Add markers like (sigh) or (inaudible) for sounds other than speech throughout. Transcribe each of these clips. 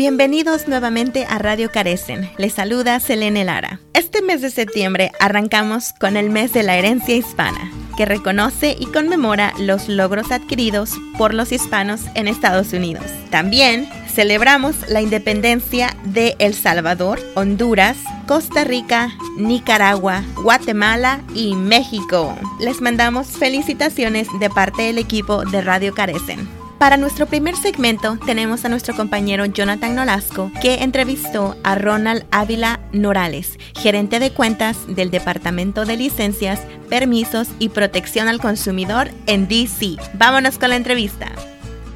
Bienvenidos nuevamente a Radio Carecen. Les saluda Selene Lara. Este mes de septiembre arrancamos con el mes de la herencia hispana, que reconoce y conmemora los logros adquiridos por los hispanos en Estados Unidos. También celebramos la independencia de El Salvador, Honduras, Costa Rica, Nicaragua, Guatemala y México. Les mandamos felicitaciones de parte del equipo de Radio Carecen. Para nuestro primer segmento tenemos a nuestro compañero Jonathan Nolasco que entrevistó a Ronald Ávila Norales, gerente de cuentas del Departamento de Licencias, Permisos y Protección al Consumidor en DC. Vámonos con la entrevista.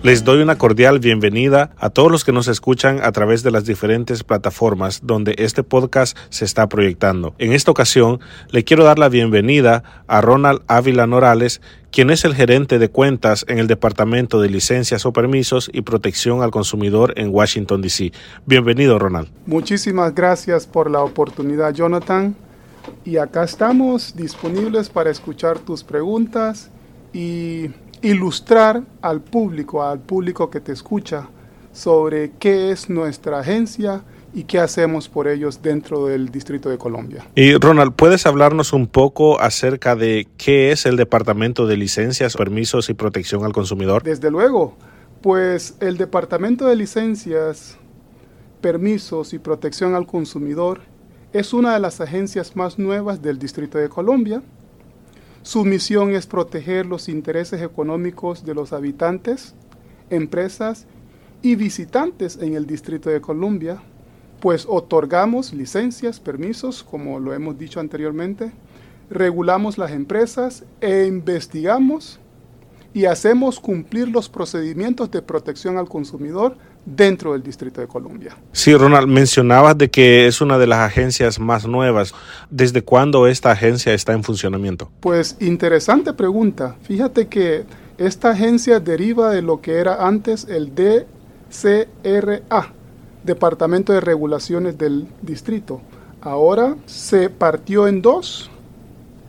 Les doy una cordial bienvenida a todos los que nos escuchan a través de las diferentes plataformas donde este podcast se está proyectando. En esta ocasión, le quiero dar la bienvenida a Ronald Ávila Norales, quien es el gerente de cuentas en el Departamento de Licencias o Permisos y Protección al Consumidor en Washington, D.C. Bienvenido, Ronald. Muchísimas gracias por la oportunidad, Jonathan. Y acá estamos disponibles para escuchar tus preguntas y ilustrar al público, al público que te escucha, sobre qué es nuestra agencia y qué hacemos por ellos dentro del Distrito de Colombia. Y Ronald, ¿puedes hablarnos un poco acerca de qué es el Departamento de Licencias, Permisos y Protección al Consumidor? Desde luego, pues el Departamento de Licencias, Permisos y Protección al Consumidor es una de las agencias más nuevas del Distrito de Colombia su misión es proteger los intereses económicos de los habitantes, empresas y visitantes en el Distrito de Columbia, pues otorgamos licencias, permisos, como lo hemos dicho anteriormente, regulamos las empresas e investigamos y hacemos cumplir los procedimientos de protección al consumidor dentro del Distrito de Columbia. Sí, Ronald, mencionabas de que es una de las agencias más nuevas. ¿Desde cuándo esta agencia está en funcionamiento? Pues interesante pregunta. Fíjate que esta agencia deriva de lo que era antes el DCRA, Departamento de Regulaciones del Distrito. Ahora se partió en dos.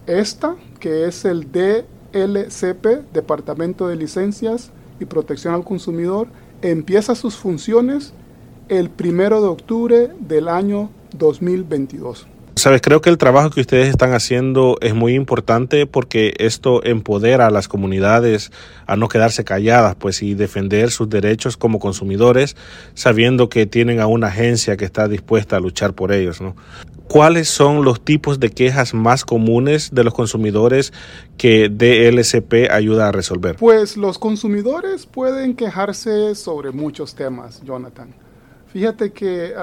Esta, que es el DLCP, Departamento de Licencias y Protección al Consumidor, empieza sus funciones el primero de octubre del año 2022. Sabes, creo que el trabajo que ustedes están haciendo es muy importante porque esto empodera a las comunidades a no quedarse calladas, pues y defender sus derechos como consumidores, sabiendo que tienen a una agencia que está dispuesta a luchar por ellos, ¿no? ¿Cuáles son los tipos de quejas más comunes de los consumidores que DLCP ayuda a resolver? Pues los consumidores pueden quejarse sobre muchos temas, Jonathan. Fíjate que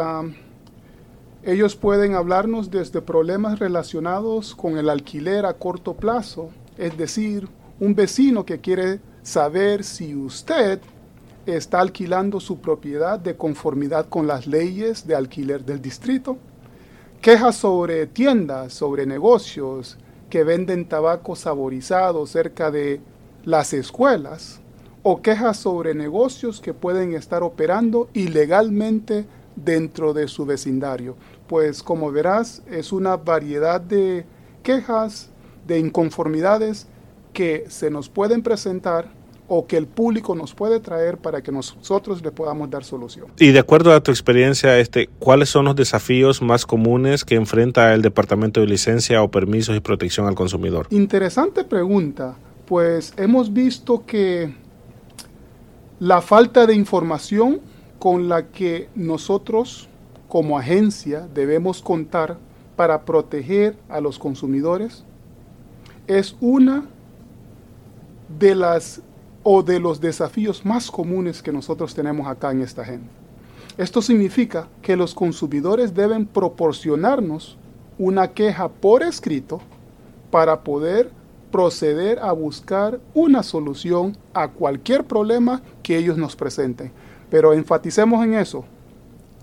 ellos pueden hablarnos desde problemas relacionados con el alquiler a corto plazo, es decir, un vecino que quiere saber si usted está alquilando su propiedad de conformidad con las leyes de alquiler del distrito. Quejas sobre tiendas, sobre negocios que venden tabaco saborizado cerca de las escuelas, o quejas sobre negocios que pueden estar operando ilegalmente dentro de su vecindario. Pues como verás, es una variedad de quejas, de inconformidades que se nos pueden presentar o que el público nos puede traer para que nosotros le podamos dar solución. Y de acuerdo a tu experiencia, este, ¿cuáles son los desafíos más comunes que enfrenta el Departamento de Licencia o Permisos y Protección al Consumidor? Interesante pregunta, pues hemos visto que la falta de información con la que nosotros como agencia debemos contar para proteger a los consumidores es una de las o de los desafíos más comunes que nosotros tenemos acá en esta gente. Esto significa que los consumidores deben proporcionarnos una queja por escrito para poder proceder a buscar una solución a cualquier problema que ellos nos presenten. Pero enfaticemos en eso.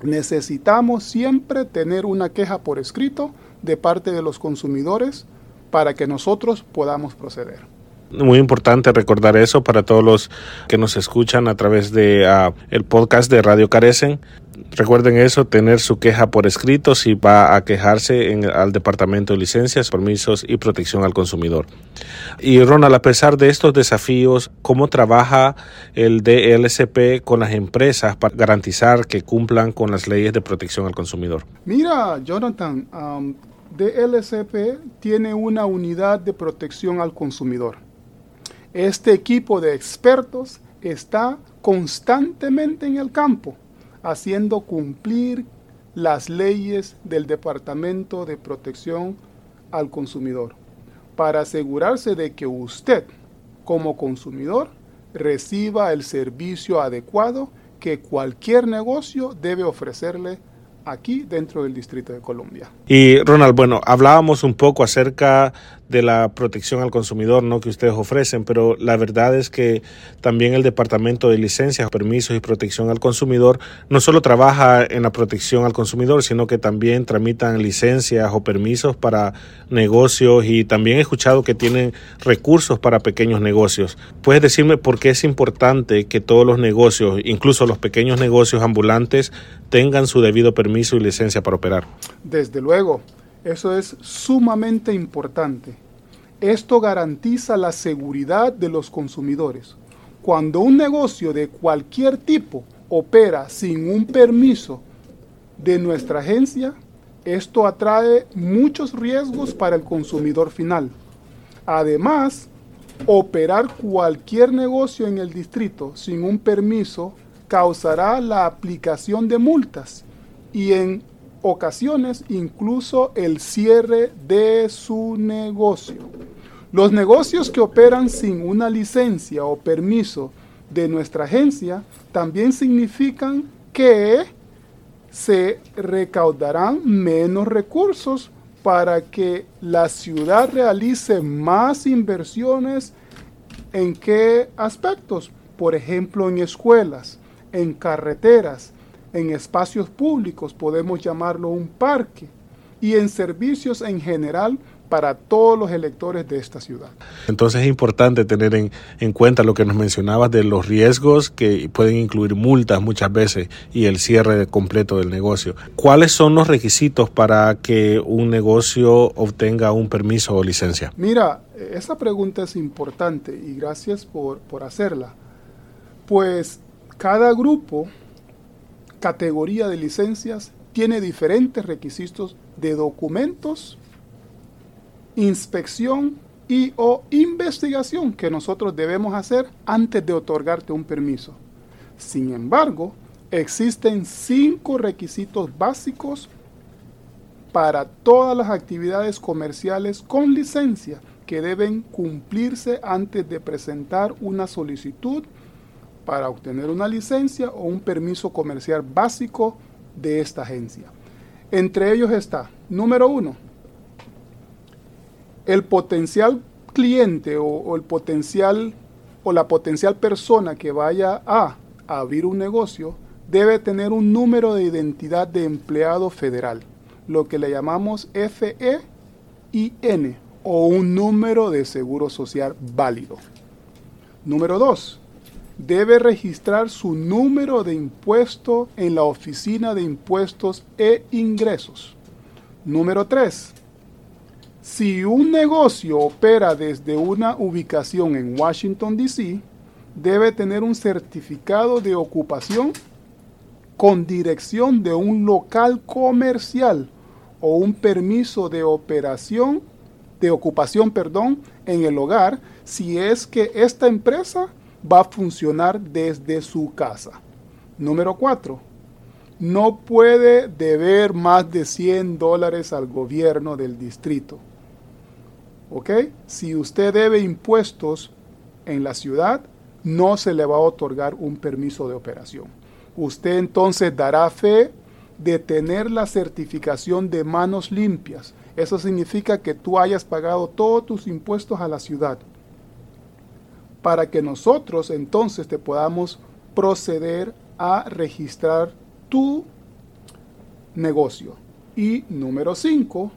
Necesitamos siempre tener una queja por escrito de parte de los consumidores para que nosotros podamos proceder. Muy importante recordar eso para todos los que nos escuchan a través de ah, el podcast de Radio Carecen. Recuerden eso, tener su queja por escrito si va a quejarse al Departamento de Licencias, Permisos y Protección al Consumidor. Y Ronald, a pesar de estos desafíos, ¿cómo trabaja el DLCP con las empresas para garantizar que cumplan con las leyes de protección al consumidor? Mira, Jonathan, um, DLCP tiene una unidad de protección al consumidor. Este equipo de expertos está constantemente en el campo, haciendo cumplir las leyes del Departamento de Protección al Consumidor, para asegurarse de que usted, como consumidor, reciba el servicio adecuado que cualquier negocio debe ofrecerle aquí dentro del Distrito de Colombia. Y Ronald, bueno, hablábamos un poco acerca de la protección al consumidor ¿no? que ustedes ofrecen, pero la verdad es que también el Departamento de Licencias, Permisos y Protección al Consumidor no solo trabaja en la protección al consumidor, sino que también tramitan licencias o permisos para negocios y también he escuchado que tienen recursos para pequeños negocios. ¿Puedes decirme por qué es importante que todos los negocios, incluso los pequeños negocios ambulantes, tengan su debido permiso y licencia para operar? Desde luego. Eso es sumamente importante. Esto garantiza la seguridad de los consumidores. Cuando un negocio de cualquier tipo opera sin un permiso de nuestra agencia, esto atrae muchos riesgos para el consumidor final. Además, operar cualquier negocio en el distrito sin un permiso causará la aplicación de multas y en ocasiones incluso el cierre de su negocio. Los negocios que operan sin una licencia o permiso de nuestra agencia también significan que se recaudarán menos recursos para que la ciudad realice más inversiones en qué aspectos, por ejemplo en escuelas, en carreteras, en espacios públicos, podemos llamarlo un parque, y en servicios en general para todos los electores de esta ciudad. Entonces es importante tener en, en, cuenta lo que nos mencionabas de los riesgos que pueden incluir multas muchas veces y el cierre completo del negocio. ¿Cuáles son los requisitos para que un negocio obtenga un permiso o licencia? Mira, esa pregunta es importante y gracias por, por hacerla. Pues cada grupo categoría de licencias tiene diferentes requisitos de documentos, inspección y o investigación que nosotros debemos hacer antes de otorgarte un permiso. Sin embargo, existen cinco requisitos básicos para todas las actividades comerciales con licencia que deben cumplirse antes de presentar una solicitud para obtener una licencia o un permiso comercial básico de esta agencia. Entre ellos está, número uno, el potencial cliente o, el potencial o la potencial persona que vaya a abrir un negocio debe tener un número de identidad de empleado federal, lo que le llamamos FEIN o un número de seguro social válido. Número dos, debe registrar su número de impuesto en la Oficina de Impuestos e Ingresos. Número 3. Si un negocio opera desde una ubicación en Washington, D.C., debe tener un certificado de ocupación con dirección de un local comercial o un permiso de operación de ocupación, perdón, en el hogar si es que esta empresa va a funcionar desde su casa. Número 4. No puede deber más de 100 dólares al gobierno del distrito. ¿Ok? Si usted debe impuestos en la ciudad, no se le va a otorgar un permiso de operación. Usted entonces dará fe de tener la certificación de manos limpias. Eso significa que tú hayas pagado todos tus impuestos a la ciudad para que nosotros entonces te podamos proceder a registrar tu negocio. Y número 5,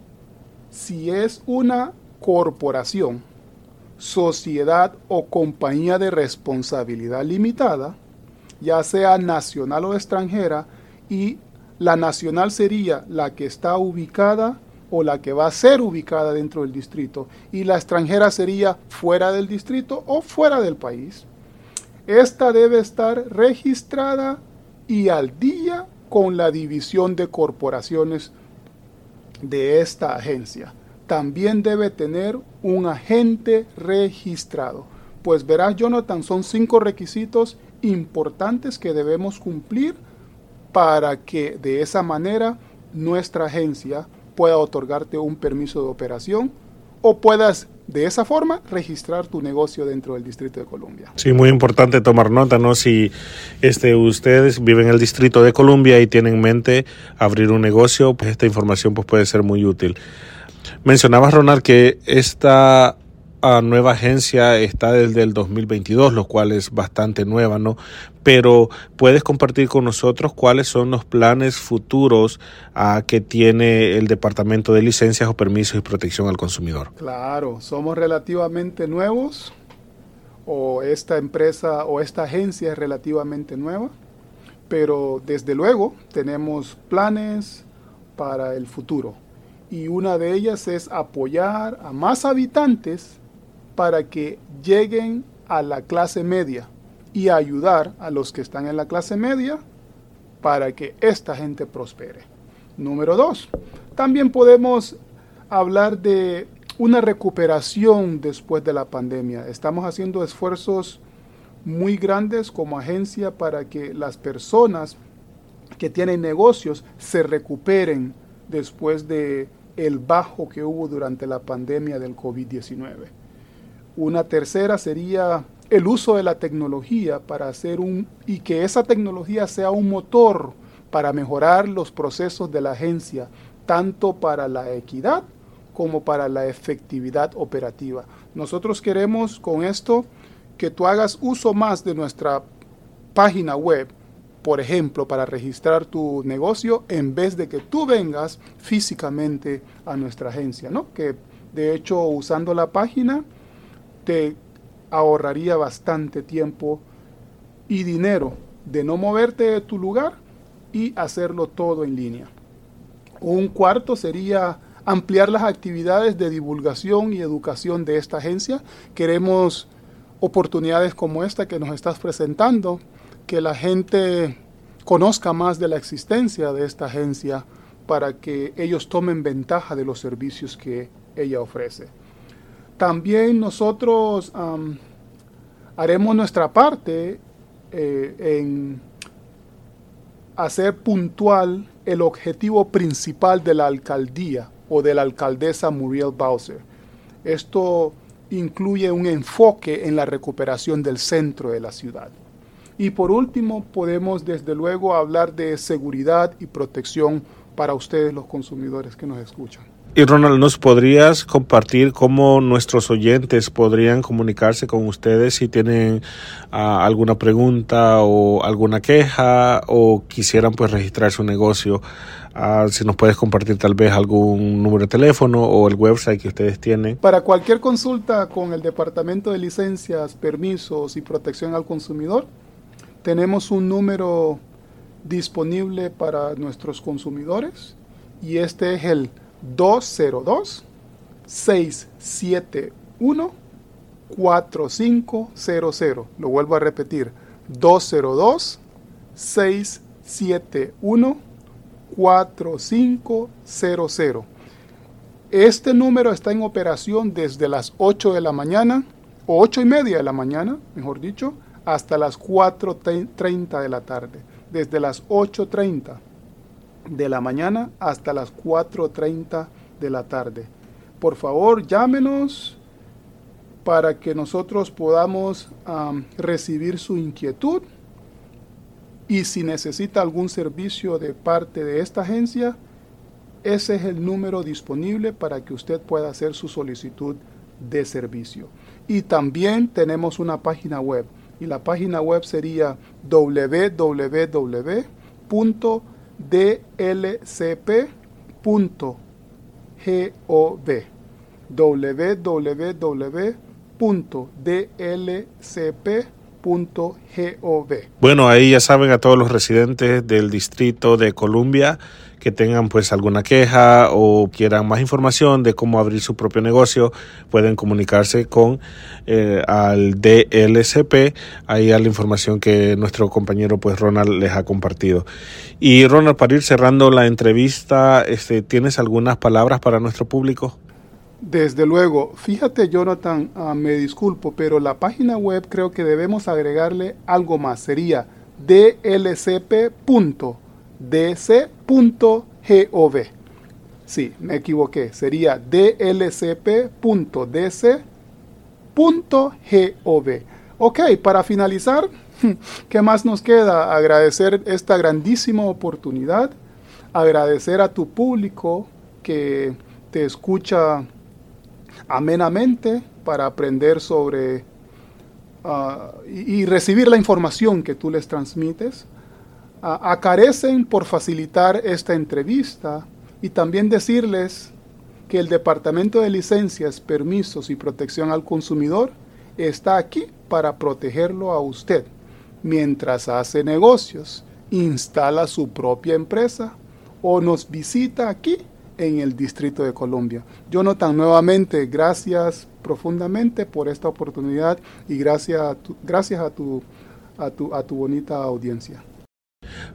si es una corporación, sociedad o compañía de responsabilidad limitada, ya sea nacional o extranjera, y la nacional sería la que está ubicada o la que va a ser ubicada dentro del distrito y la extranjera sería fuera del distrito o fuera del país. Esta debe estar registrada y al día con la división de corporaciones de esta agencia. También debe tener un agente registrado. Pues verás, Jonathan, son cinco requisitos importantes que debemos cumplir para que de esa manera nuestra agencia pueda otorgarte un permiso de operación o puedas de esa forma registrar tu negocio dentro del Distrito de Columbia. Sí, muy importante tomar nota, ¿no? Si este, ustedes viven en el Distrito de Columbia y tienen en mente abrir un negocio, pues esta información pues, puede ser muy útil. Mencionabas, Ronald, que esta nueva agencia está desde el 2022, lo cual es bastante nueva, ¿no? Pero puedes compartir con nosotros cuáles son los planes futuros uh, que tiene el Departamento de Licencias o Permisos y Protección al Consumidor. Claro, somos relativamente nuevos, o esta empresa o esta agencia es relativamente nueva, pero desde luego tenemos planes para el futuro. Y una de ellas es apoyar a más habitantes para que lleguen a la clase media y ayudar a los que están en la clase media para que esta gente prospere. Número dos, también podemos hablar de una recuperación después de la pandemia. Estamos haciendo esfuerzos muy grandes como agencia para que las personas que tienen negocios se recuperen después de el bajo que hubo durante la pandemia del COVID-19. Una tercera sería el uso de la tecnología para hacer un y que esa tecnología sea un motor para mejorar los procesos de la agencia, tanto para la equidad como para la efectividad operativa. Nosotros queremos con esto que tú hagas uso más de nuestra página web, por ejemplo, para registrar tu negocio, en vez de que tú vengas físicamente a nuestra agencia, ¿no? Que de hecho usando la página te ahorraría bastante tiempo y dinero de no moverte de tu lugar y hacerlo todo en línea. Un cuarto sería ampliar las actividades de divulgación y educación de esta agencia. Queremos oportunidades como esta que nos estás presentando, que la gente conozca más de la existencia de esta agencia para que ellos tomen ventaja de los servicios que ella ofrece. También nosotros haremos nuestra parte eh, en hacer puntual el objetivo principal de la alcaldía o de la alcaldesa Muriel Bowser. Esto incluye un enfoque en la recuperación del centro de la ciudad. Y por último, podemos desde luego hablar de seguridad y protección para ustedes los consumidores que nos escuchan. Y Ronald, ¿nos podrías compartir cómo nuestros oyentes podrían comunicarse con ustedes si tienen uh, alguna pregunta o alguna queja o quisieran pues registrar su negocio? Uh, si nos puedes compartir tal vez algún número de teléfono o el website que ustedes tienen. Para cualquier consulta con el Departamento de Licencias, Permisos y Protección al Consumidor, tenemos un número disponible para nuestros consumidores y este es el 202-671 4500. Lo vuelvo a repetir. 202-671 4500. Este número está en operación desde las 8 de la mañana, o 8 y media de la mañana, mejor dicho, hasta las 4.30 de la tarde. Desde las 8.30 de la mañana hasta las 4.30 de la tarde. Por favor, llámenos para que nosotros podamos recibir su inquietud y si necesita algún servicio de parte de esta agencia, ese es el número disponible para que usted pueda hacer su solicitud de servicio. Y también tenemos una página web y la página web sería www dlcp.gov www.dlcp.gov Bueno, ahí ya saben a todos los residentes del distrito de Columbia que tengan pues alguna queja o quieran más información de cómo abrir su propio negocio, pueden comunicarse con eh, al DLCP, ahí a la información que nuestro compañero pues Ronald les ha compartido. Y Ronald, para ir cerrando la entrevista, este, ¿tienes algunas palabras para nuestro público? Desde luego, fíjate Jonathan, ah, me disculpo, pero la página web creo que debemos agregarle algo más, sería dlcp.com dc.gov. Sí, me equivoqué. Sería dlcp.dc.gov. Ok, para finalizar, (laughs) ¿qué más nos queda? Agradecer esta grandísima oportunidad, agradecer a tu público que te escucha amenamente para aprender sobre ah, y recibir la información que tú les transmites acarecen por facilitar esta entrevista y también decirles que el Departamento de Licencias, Permisos y Protección al Consumidor está aquí para protegerlo a usted. Mientras hace negocios, instala su propia empresa o nos visita aquí en el Distrito de Colombia. Jonathan, nuevamente, gracias profundamente por esta oportunidad y gracias a tu, gracias a tu, a tu, a tu bonita audiencia.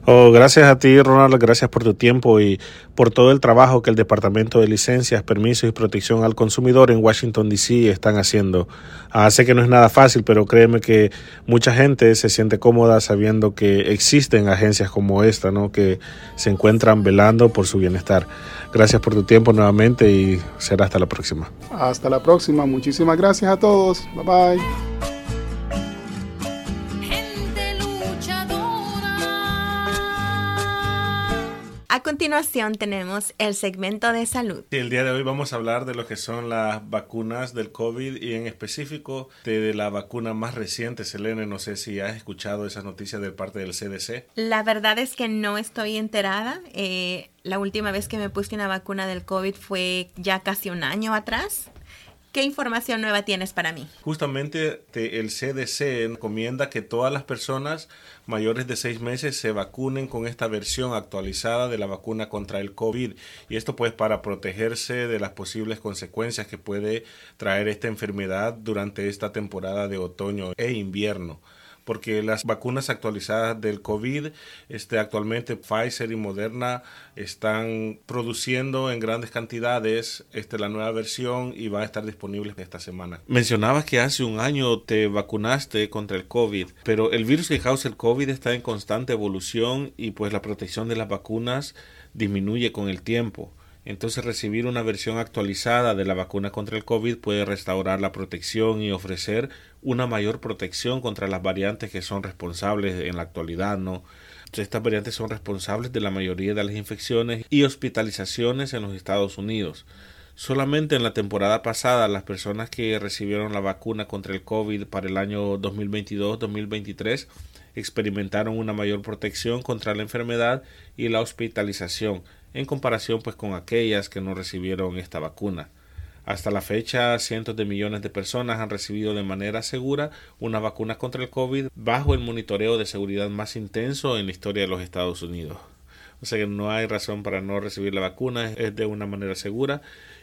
Oh, gracias a ti, Ronald, gracias por tu tiempo y por todo el trabajo que el Departamento de Licencias, Permisos y Protección al Consumidor en Washington, D.C. están haciendo. Ah, sé que no es nada fácil, pero créeme que mucha gente se siente cómoda sabiendo que existen agencias como esta, ¿no? que se encuentran velando por su bienestar. Gracias por tu tiempo nuevamente y será hasta la próxima. Hasta la próxima. Muchísimas gracias a todos. Bye bye. A continuación tenemos el segmento de salud. el día de hoy vamos a hablar de lo que son las vacunas del COVID y en específico de, la vacuna más reciente. Selene, no sé si has escuchado esas noticias de parte del CDC. La verdad es que no estoy enterada. Eh, la última vez que me puse una vacuna del COVID fue ya casi un año atrás. ¿Qué información nueva tienes para mí? Justamente el CDC recomienda que todas las personas mayores de seis meses se vacunen con esta versión actualizada de la vacuna contra el COVID. Y esto pues para protegerse de las posibles consecuencias que puede traer esta enfermedad durante esta temporada de otoño e invierno porque las vacunas actualizadas del COVID, este, actualmente Pfizer y Moderna están produciendo en grandes cantidades este, la nueva versión y va a estar disponible esta semana. Mencionabas que hace un año te vacunaste contra el COVID, pero el virus que causa el COVID está en constante evolución y pues la protección de las vacunas disminuye con el tiempo. Entonces recibir una versión actualizada de la vacuna contra el COVID puede restaurar la protección y ofrecer una mayor protección contra las variantes que son responsables en la actualidad, ¿no? Estas variantes son responsables de la mayoría de las infecciones y hospitalizaciones en los Estados Unidos. Solamente en la temporada pasada las personas que recibieron la vacuna contra el COVID para el año 2022-2023 experimentaron una mayor protección contra la enfermedad y la hospitalización en comparación pues con aquellas que no recibieron esta vacuna. Hasta la fecha, cientos de millones de personas han recibido de manera segura una vacuna contra el COVID bajo el monitoreo de seguridad más intenso en la historia de los Estados Unidos. O sea que no hay razón para no recibir la vacuna, es de una manera segura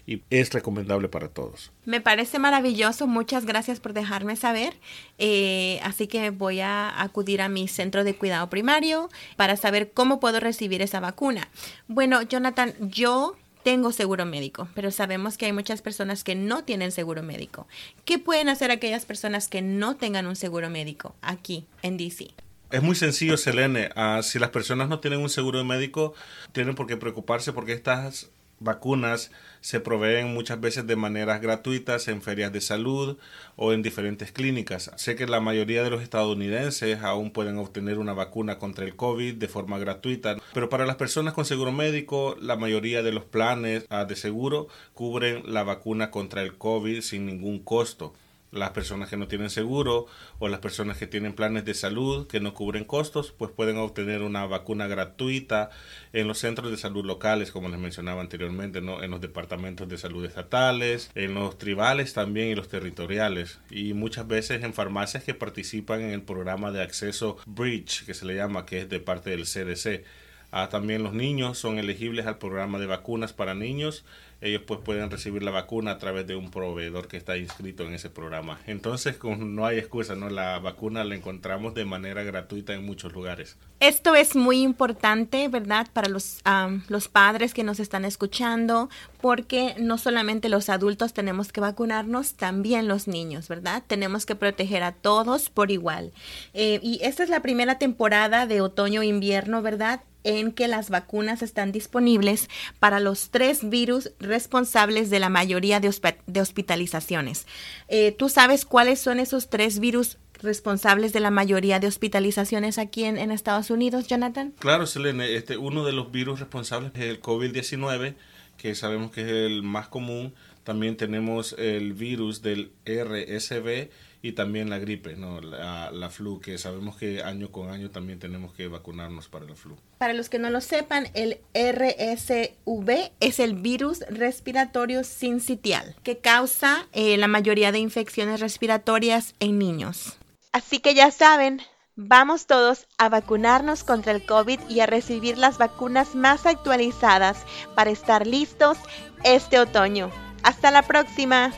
y es recomendable para todos. Me parece maravilloso, muchas gracias por dejarme saber. Eh, así que voy a acudir a mi centro de cuidado primario para saber cómo puedo recibir esa vacuna. Bueno, Jonathan, yo tengo seguro médico, pero sabemos que hay muchas personas que no tienen seguro médico. ¿Qué pueden hacer aquellas personas que no tengan un seguro médico aquí en DC? Es muy sencillo, Selene. Ah, si las personas no tienen un seguro médico, tienen por qué preocuparse porque estas vacunas se proveen muchas veces de maneras gratuitas en ferias de salud o en diferentes clínicas. Sé que la mayoría de los estadounidenses aún pueden obtener una vacuna contra el COVID de forma gratuita, pero para las personas con seguro médico, la mayoría de los planes ah, de seguro cubren la vacuna contra el COVID sin ningún costo. Las personas que no tienen seguro o las personas que tienen planes de salud que no cubren costos, pues pueden obtener una vacuna gratuita en los centros de salud locales, como les mencionaba anteriormente, ¿no? en los departamentos de salud estatales, en los tribales también y los territoriales, y muchas veces en farmacias que participan en el programa de acceso Bridge, que se le llama, que es de parte del CDC. Ah, también los niños son elegibles al programa de vacunas para niños ellos pues pueden recibir la vacuna a través de un proveedor que está inscrito en ese programa. Entonces, no hay excusa, ¿no? La vacuna la encontramos de manera gratuita en muchos lugares. Esto es muy importante, ¿verdad? Para los, los padres que nos están escuchando, porque no solamente los adultos tenemos que vacunarnos, también los niños, ¿verdad? Tenemos que proteger a todos por igual. Eh, y esta es la primera temporada de otoño-invierno, ¿verdad? en que las vacunas están disponibles para los tres virus responsables de la mayoría de, hospitalizaciones. Eh, ¿Tú sabes cuáles son esos tres virus responsables de la mayoría de hospitalizaciones aquí en, Estados Unidos, Jonathan? Claro, Selene. Este, uno de los virus responsables es el COVID-19, que sabemos que es el más común. También tenemos el virus del RSV y también la gripe, ¿no? La, la, flu, que sabemos que año con año también tenemos que vacunarnos para la flu. Para los que no lo sepan, el RSV es el virus respiratorio sincitial, que causa eh, la mayoría de infecciones respiratorias en niños. Así que ya saben, vamos todos a vacunarnos contra el COVID y a recibir las vacunas más actualizadas para estar listos este otoño. Hasta la próxima.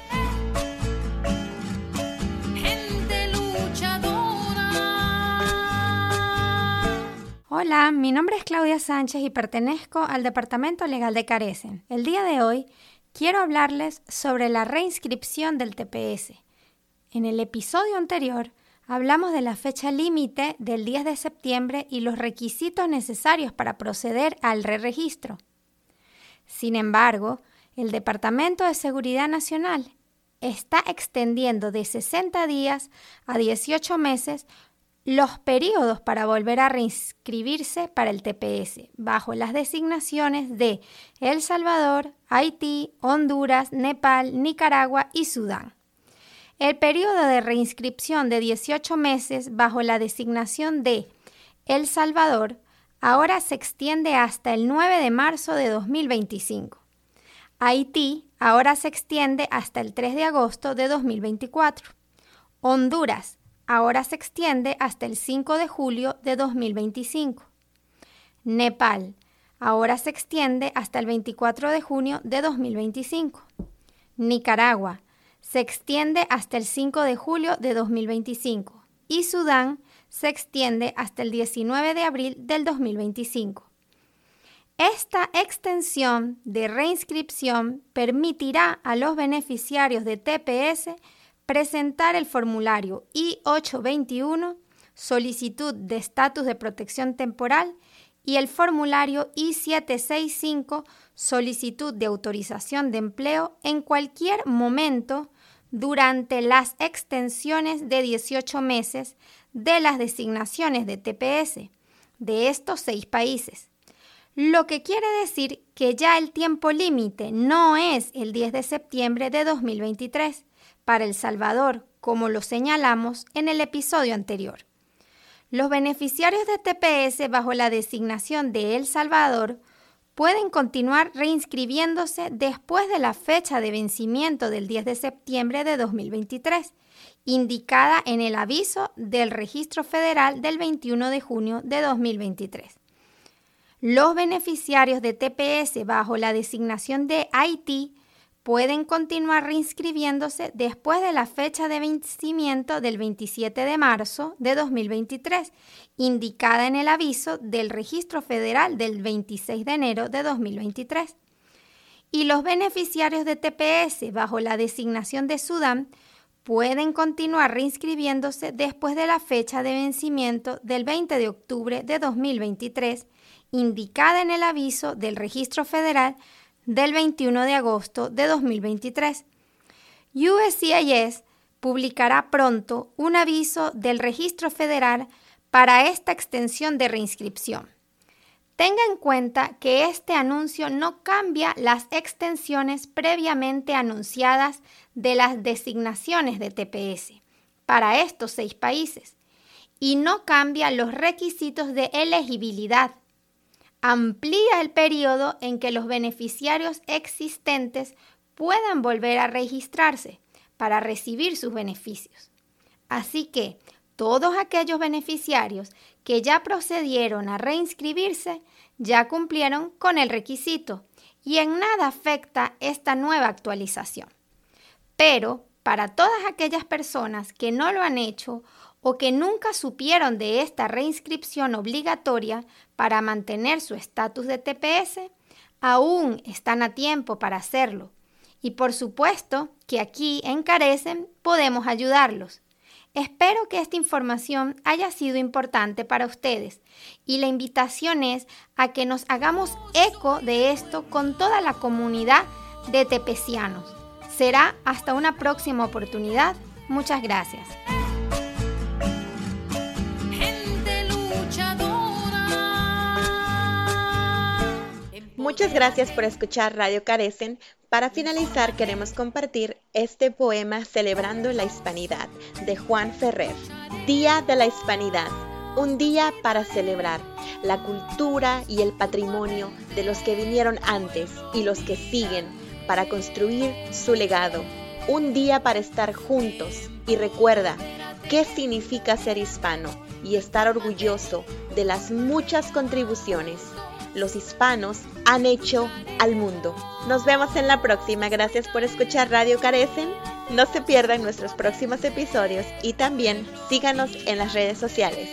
Hola, mi nombre es Claudia Sánchez y pertenezco al Departamento Legal de Carecen. El día de hoy quiero hablarles sobre la reinscripción del TPS. En el episodio anterior hablamos de la fecha límite del 10 de septiembre y los requisitos necesarios para proceder al re-registro. Sin embargo, el Departamento de Seguridad Nacional está extendiendo de 60 días a 18 meses los periodos para volver a reinscribirse para el TPS bajo las designaciones de El Salvador, Haití, Honduras, Nepal, Nicaragua y Sudán. El periodo de reinscripción de 18 meses bajo la designación de El Salvador ahora se extiende hasta el 9 de marzo de 2025. Haití ahora se extiende hasta el 3 de agosto de 2024. Honduras ahora se extiende hasta el 5 de julio de 2025. Nepal, ahora se extiende hasta el 24 de junio de 2025. Nicaragua, se extiende hasta el 5 de julio de 2025. Y Sudán, se extiende hasta el 19 de abril del 2025. Esta extensión de reinscripción permitirá a los beneficiarios de TPS presentar el formulario I-821, solicitud de estatus de protección temporal, y el formulario I-765, solicitud de autorización de empleo, en cualquier momento durante las extensiones de 18 meses de las designaciones de TPS de estos seis países. Lo que quiere decir que ya el tiempo límite no es el 10 de septiembre de 2023, para El Salvador, como lo señalamos en el episodio anterior. Los beneficiarios de TPS bajo la designación de El Salvador pueden continuar reinscribiéndose después de la fecha de vencimiento del 10 de septiembre de 2023, indicada en el aviso del Registro Federal del 21 de junio de 2023. Los beneficiarios de TPS bajo la designación de Haití pueden continuar reinscribiéndose después de la fecha de vencimiento del 27 de marzo de 2023, indicada en el aviso del Registro Federal del 26 de enero de 2023. Y los beneficiarios de TPS bajo la designación de Sudán pueden continuar reinscribiéndose después de la fecha de vencimiento del 20 de octubre de 2023, indicada en el aviso del Registro Federal del 21 de agosto de 2023. USCIS publicará pronto un aviso del registro federal para esta extensión de reinscripción. Tenga en cuenta que este anuncio no cambia las extensiones previamente anunciadas de las designaciones de TPS para estos seis países y no cambia los requisitos de elegibilidad. Amplía el periodo en que los beneficiarios existentes puedan volver a registrarse para recibir sus beneficios. Así que todos aquellos beneficiarios que ya procedieron a reinscribirse ya cumplieron con el requisito y en nada afecta esta nueva actualización. Pero para todas aquellas personas que no lo han hecho o que nunca supieron de esta reinscripción obligatoria para mantener su estatus de TPS, aún están a tiempo para hacerlo. Y por supuesto que aquí en Carecen podemos ayudarlos. Espero que esta información haya sido importante para ustedes y la invitación es a que nos hagamos eco de esto con toda la comunidad de tepecianos. Será hasta una próxima oportunidad. Muchas gracias. Muchas gracias por escuchar Radio Carecen. Para finalizar queremos compartir este poema celebrando la hispanidad de Juan Ferrer. Día de la Hispanidad, un día para celebrar la cultura y el patrimonio de los que vinieron antes y los que siguen para construir su legado. Un día para estar juntos y recuerda qué significa ser hispano y estar orgulloso de las muchas contribuciones los hispanos han hecho al mundo. Nos vemos en la próxima. Gracias por escuchar Radio Carecen. No se pierdan nuestros próximos episodios y también síganos en las redes sociales.